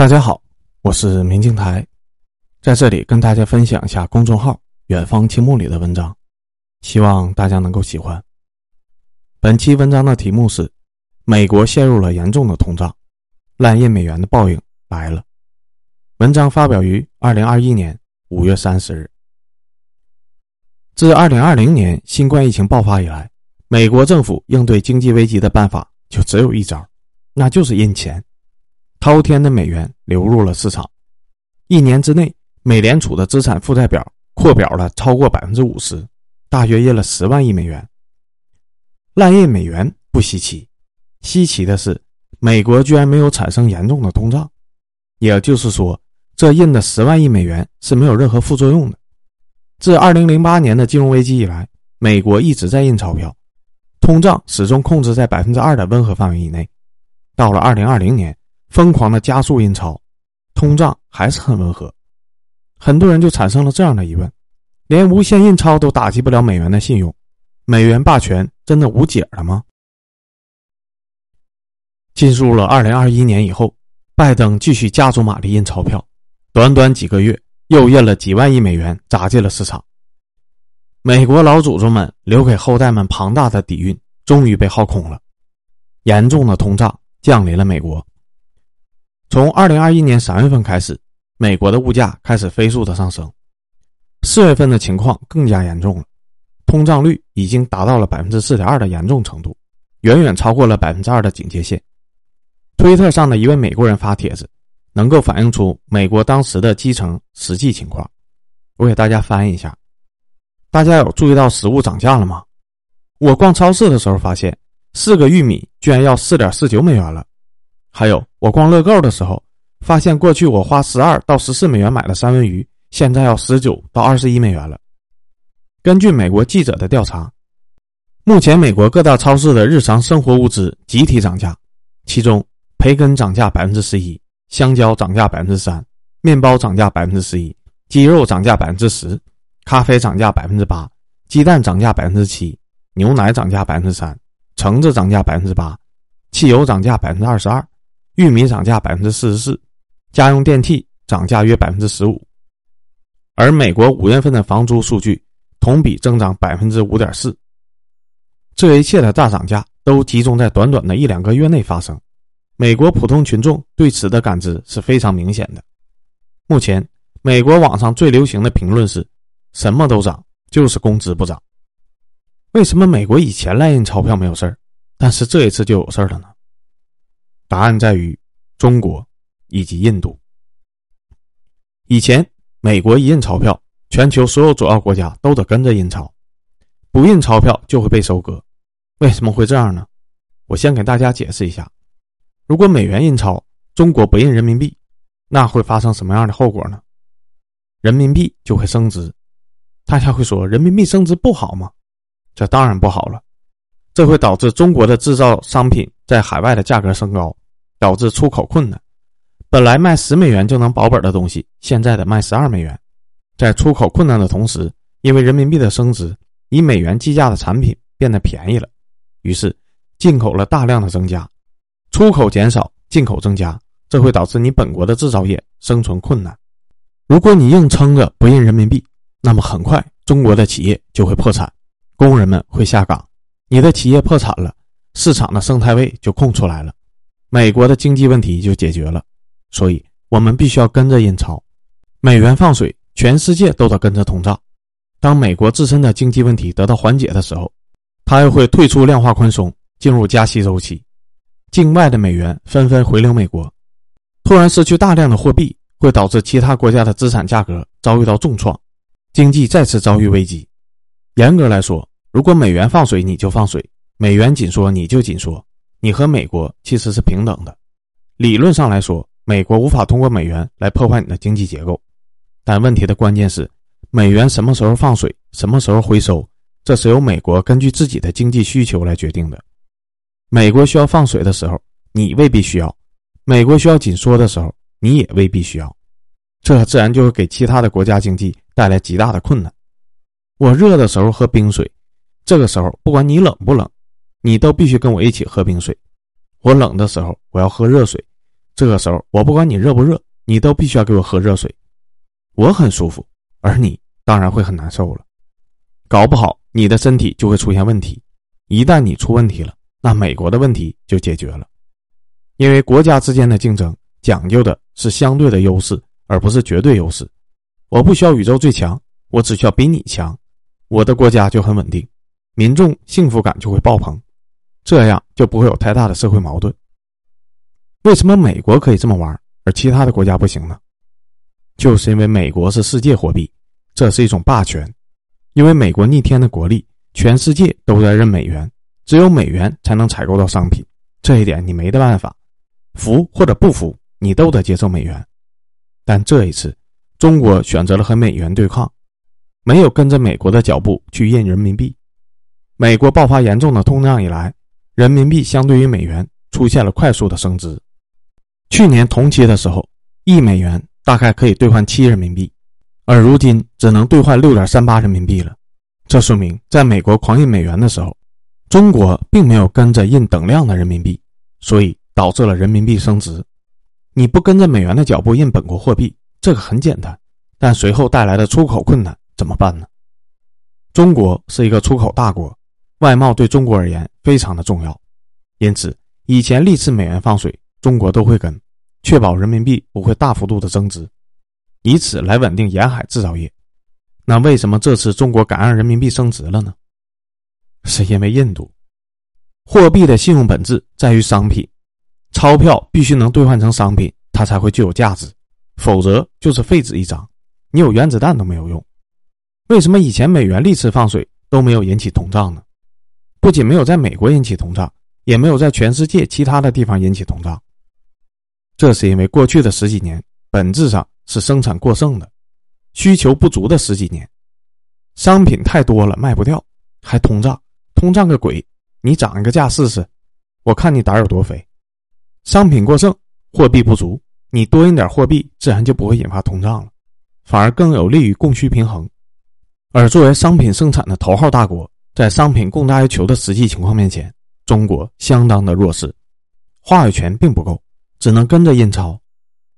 大家好，我是明镜台，在这里跟大家分享一下公众号“远方青木”里的文章，希望大家能够喜欢。本期文章的题目是：美国陷入了严重的通胀，滥印美元的报应来了。文章发表于二零二一年五月三十日。自二零二零年新冠疫情爆发以来，美国政府应对经济危机的办法就只有一招，那就是印钱。滔天的美元流入了市场，一年之内，美联储的资产负债表扩表了超过百分之五十，大约印了十万亿美元。滥印美元不稀奇，稀奇的是，美国居然没有产生严重的通胀，也就是说，这印的十万亿美元是没有任何副作用的。自二零零八年的金融危机以来，美国一直在印钞票，通胀始终控制在百分之二的温和范围以内。到了二零二零年。疯狂的加速印钞，通胀还是很温和，很多人就产生了这样的疑问：连无限印钞都打击不了美元的信用，美元霸权真的无解了吗？进入了二零二一年以后，拜登继续加足马力印钞票，短短几个月又印了几万亿美元砸进了市场。美国老祖宗们留给后代们庞大的底蕴终于被耗空了，严重的通胀降临了美国。从二零二一年三月份开始，美国的物价开始飞速的上升。四月份的情况更加严重了，通胀率已经达到了百分之四点二的严重程度，远远超过了百分之二的警戒线。推特上的一位美国人发帖子，能够反映出美国当时的基层实际情况。我给大家翻译一下：大家有注意到食物涨价了吗？我逛超市的时候发现，四个玉米居然要四点四九美元了。还有，我逛乐购的时候，发现过去我花十二到十四美元买的三文鱼，现在要十九到二十一美元了。根据美国记者的调查，目前美国各大超市的日常生活物资集体涨价，其中培根涨价百分之十一，香蕉涨价百分之三，面包涨价百分之十一，鸡肉涨价百分之十，咖啡涨价百分之八，鸡蛋涨价百分之七，牛奶涨价百分之三，橙子涨价百分之八，汽油涨价百分之二十二。玉米涨价百分之四十四，家用电器涨价约百分之十五，而美国五月份的房租数据同比增长百分之五点四。这一切的大涨价都集中在短短的一两个月内发生，美国普通群众对此的感知是非常明显的。目前，美国网上最流行的评论是：什么都涨，就是工资不涨。为什么美国以前滥印钞票没有事儿，但是这一次就有事儿了呢？答案在于中国以及印度。以前，美国一印钞票，全球所有主要国家都得跟着印钞，不印钞票就会被收割。为什么会这样呢？我先给大家解释一下：如果美元印钞，中国不印人民币，那会发生什么样的后果呢？人民币就会升值。大家会说，人民币升值不好吗？这当然不好了，这会导致中国的制造商品在海外的价格升高。导致出口困难，本来卖十美元就能保本的东西，现在得卖十二美元。在出口困难的同时，因为人民币的升值，以美元计价的产品变得便宜了，于是进口了大量的增加，出口减少，进口增加，这会导致你本国的制造业生存困难。如果你硬撑着不印人民币，那么很快中国的企业就会破产，工人们会下岗，你的企业破产了，市场的生态位就空出来了。美国的经济问题就解决了，所以我们必须要跟着印钞，美元放水，全世界都得跟着通胀。当美国自身的经济问题得到缓解的时候，它又会退出量化宽松，进入加息周期，境外的美元纷纷回流美国，突然失去大量的货币，会导致其他国家的资产价格遭遇到重创，经济再次遭遇危机。严格来说，如果美元放水，你就放水；美元紧缩，你就紧缩。你和美国其实是平等的，理论上来说，美国无法通过美元来破坏你的经济结构。但问题的关键是，美元什么时候放水，什么时候回收，这是由美国根据自己的经济需求来决定的。美国需要放水的时候，你未必需要；美国需要紧缩的时候，你也未必需要。这自然就会给其他的国家经济带来极大的困难。我热的时候喝冰水，这个时候不管你冷不冷。你都必须跟我一起喝冰水，我冷的时候我要喝热水，这个时候我不管你热不热，你都必须要给我喝热水。我很舒服，而你当然会很难受了。搞不好你的身体就会出现问题。一旦你出问题了，那美国的问题就解决了。因为国家之间的竞争讲究的是相对的优势，而不是绝对优势。我不需要宇宙最强，我只需要比你强，我的国家就很稳定，民众幸福感就会爆棚，这样就不会有太大的社会矛盾。为什么美国可以这么玩，而其他的国家不行呢？就是因为美国是世界货币，这是一种霸权。因为美国逆天的国力，全世界都在认美元，只有美元才能采购到商品。这一点你没得办法，服或者不服，你都得接受美元。但这一次，中国选择了和美元对抗，没有跟着美国的脚步去印人民币。美国爆发严重的通胀以来，人民币相对于美元出现了快速的升值。去年同期的时候，一美元大概可以兑换七人民币。而如今只能兑换六点三八人民币了，这说明在美国狂印美元的时候，中国并没有跟着印等量的人民币，所以导致了人民币升值。你不跟着美元的脚步印本国货币，这个很简单，但随后带来的出口困难怎么办呢？中国是一个出口大国，外贸对中国而言非常的重要，因此以前历次美元放水，中国都会跟，确保人民币不会大幅度的增值。以此来稳定沿海制造业，那为什么这次中国敢让人民币升值了呢？是因为印度货币的信用本质在于商品，钞票必须能兑换成商品，它才会具有价值，否则就是废纸一张，你有原子弹都没有用。为什么以前美元历次放水都没有引起通胀呢？不仅没有在美国引起通胀，也没有在全世界其他的地方引起通胀。这是因为过去的十几年本质上。是生产过剩的，需求不足的十几年，商品太多了卖不掉，还通胀，通胀个鬼！你涨一个价试试，我看你胆有多肥。商品过剩，货币不足，你多印点货币，自然就不会引发通胀了，反而更有利于供需平衡。而作为商品生产的头号大国，在商品供大于求的实际情况面前，中国相当的弱势，话语权并不够，只能跟着印钞。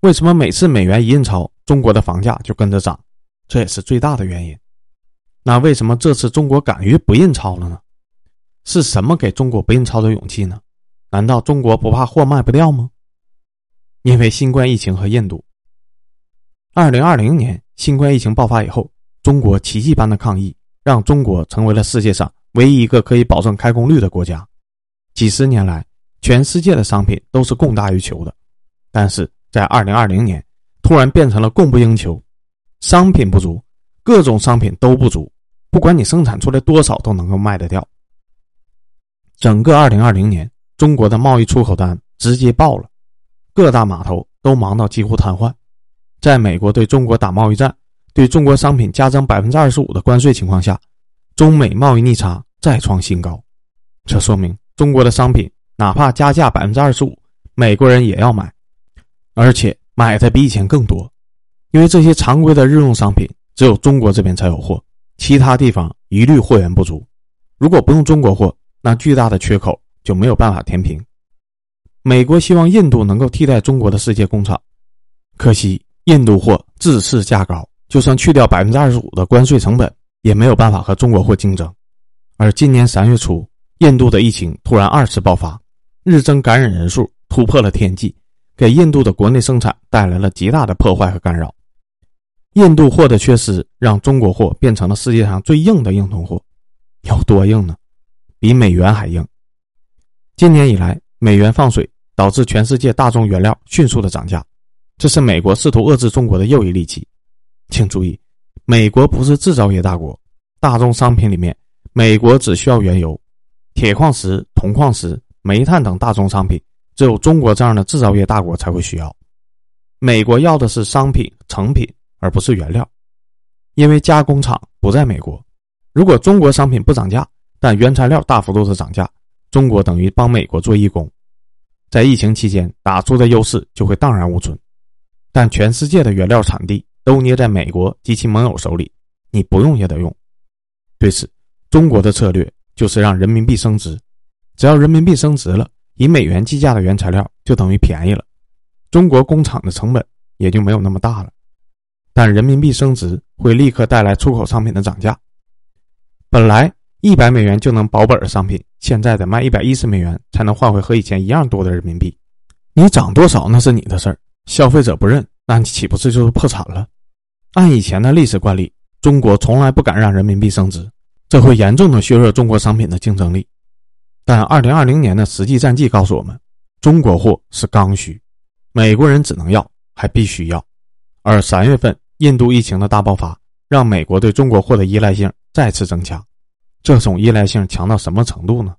为什么每次美元一印钞，中国的房价就跟着涨？这也是最大的原因。那为什么这次中国敢于不印钞了呢？是什么给中国不印钞的勇气呢？难道中国不怕货卖不掉吗？因为新冠疫情和印度。二零二零年新冠疫情爆发以后，中国奇迹般的抗疫，让中国成为了世界上唯一一个可以保证开工率的国家。几十年来，全世界的商品都是供大于求的，但是。在二零二零年，突然变成了供不应求，商品不足，各种商品都不足，不管你生产出来多少都能够卖得掉。整个二零二零年，中国的贸易出口单直接爆了，各大码头都忙到几乎瘫痪。在美国对中国打贸易战，对中国商品加征百分之二十五的关税情况下，中美贸易逆差再创新高。这说明中国的商品哪怕加价百分之二十五，美国人也要买。而且买的比以前更多，因为这些常规的日用商品只有中国这边才有货，其他地方一律货源不足。如果不用中国货，那巨大的缺口就没有办法填平。美国希望印度能够替代中国的世界工厂，可惜印度货自视价高，就算去掉百分之二十五的关税成本，也没有办法和中国货竞争。而今年三月初，印度的疫情突然二次爆发，日增感染人数突破了天际。给印度的国内生产带来了极大的破坏和干扰。印度货的缺失，让中国货变成了世界上最硬的硬通货。有多硬呢？比美元还硬。今年以来，美元放水导致全世界大宗原料迅速的涨价，这是美国试图遏制中国的又一利器。请注意，美国不是制造业大国，大宗商品里面，美国只需要原油、铁矿石、铜矿石、煤炭等大宗商品。只有中国这样的制造业大国才会需要，美国要的是商品成品，而不是原料，因为加工厂不在美国。如果中国商品不涨价，但原材料大幅度的涨价，中国等于帮美国做义工，在疫情期间打出的优势就会荡然无存。但全世界的原料产地都捏在美国及其盟友手里，你不用也得用。对此，中国的策略就是让人民币升值，只要人民币升值了。以美元计价的原材料就等于便宜了，中国工厂的成本也就没有那么大了。但人民币升值会立刻带来出口商品的涨价。本来一百美元就能保本的商品，现在得卖一百一十美元才能换回和以前一样多的人民币。你涨多少那是你的事儿，消费者不认，那你岂不是就是破产了？按以前的历史惯例，中国从来不敢让人民币升值，这会严重的削弱中国商品的竞争力。但二零二零年的实际战绩告诉我们，中国货是刚需，美国人只能要，还必须要。而三月份印度疫情的大爆发，让美国对中国货的依赖性再次增强。这种依赖性强到什么程度呢？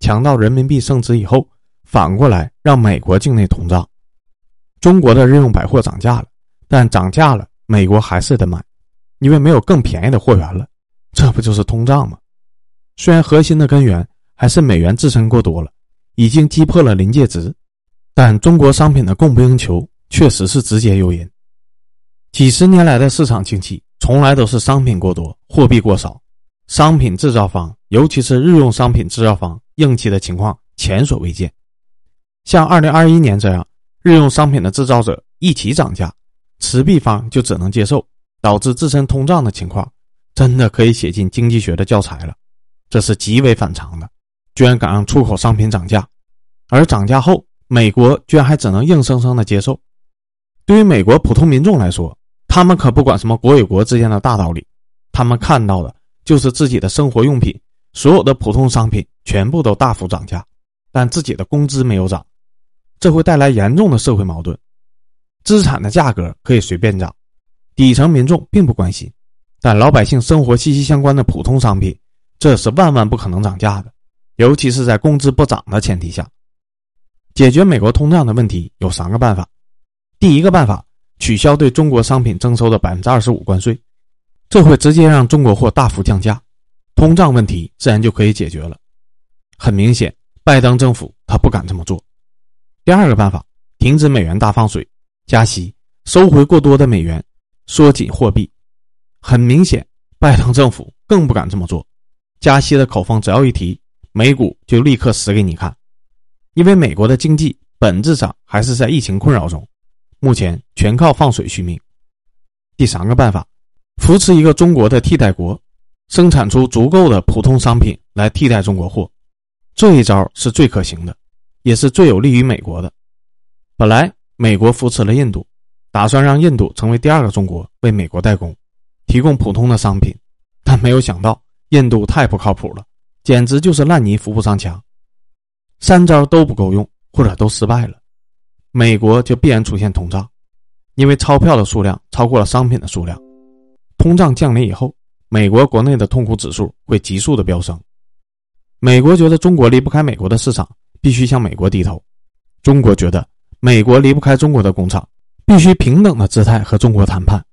强到人民币升值以后，反过来让美国境内通胀。中国的日用百货涨价了，但涨价了。美国还是得买，因为没有更便宜的货源了，这不就是通胀吗？虽然核心的根源还是美元自身过多了，已经击破了临界值，但中国商品的供不应求确实是直接诱因。几十年来的市场经济从来都是商品过多，货币过少，商品制造方，尤其是日用商品制造方硬气的情况前所未见。像二零二一年这样，日用商品的制造者一起涨价。持币方就只能接受，导致自身通胀的情况，真的可以写进经济学的教材了。这是极为反常的，居然敢让出口商品涨价，而涨价后，美国居然还只能硬生生的接受。对于美国普通民众来说，他们可不管什么国与国之间的大道理，他们看到的就是自己的生活用品，所有的普通商品全部都大幅涨价，但自己的工资没有涨，这会带来严重的社会矛盾。资产的价格可以随便涨，底层民众并不关心，但老百姓生活息息相关的普通商品，这是万万不可能涨价的，尤其是在工资不涨的前提下。解决美国通胀的问题有三个办法：第一个办法，取消对中国商品征收的百分之二十五关税，这会直接让中国货大幅降价，通胀问题自然就可以解决了。很明显，拜登政府他不敢这么做。第二个办法，停止美元大放水。加息，收回过多的美元，缩紧货币。很明显，拜登政府更不敢这么做。加息的口风只要一提，美股就立刻死给你看。因为美国的经济本质上还是在疫情困扰中，目前全靠放水续命。第三个办法，扶持一个中国的替代国，生产出足够的普通商品来替代中国货。这一招是最可行的，也是最有利于美国的。本来。美国扶持了印度，打算让印度成为第二个中国，为美国代工，提供普通的商品，但没有想到印度太不靠谱了，简直就是烂泥扶不上墙。三招都不够用，或者都失败了，美国就必然出现通胀，因为钞票的数量超过了商品的数量。通胀降临以后，美国国内的痛苦指数会急速的飙升。美国觉得中国离不开美国的市场，必须向美国低头。中国觉得。美国离不开中国的工厂，必须平等的姿态和中国谈判。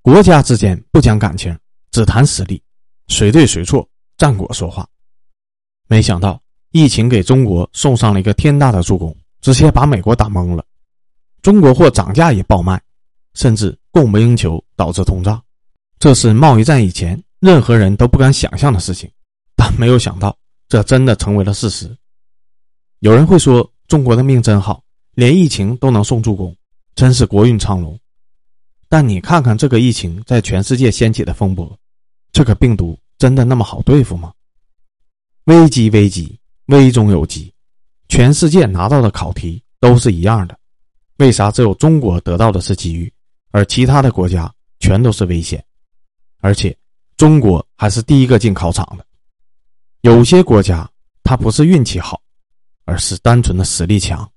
国家之间不讲感情，只谈实力，谁对谁错，战果说话。没想到疫情给中国送上了一个天大的助攻，直接把美国打懵了。中国货涨价也爆卖，甚至供不应求，导致通胀。这是贸易战以前任何人都不敢想象的事情，但没有想到这真的成为了事实。有人会说中国的命真好。连疫情都能送助攻，真是国运昌隆。但你看看这个疫情在全世界掀起的风波，这个病毒真的那么好对付吗？危机危机，危中有机。全世界拿到的考题都是一样的，为啥只有中国得到的是机遇，而其他的国家全都是危险？而且中国还是第一个进考场的。有些国家它不是运气好，而是单纯的实力强。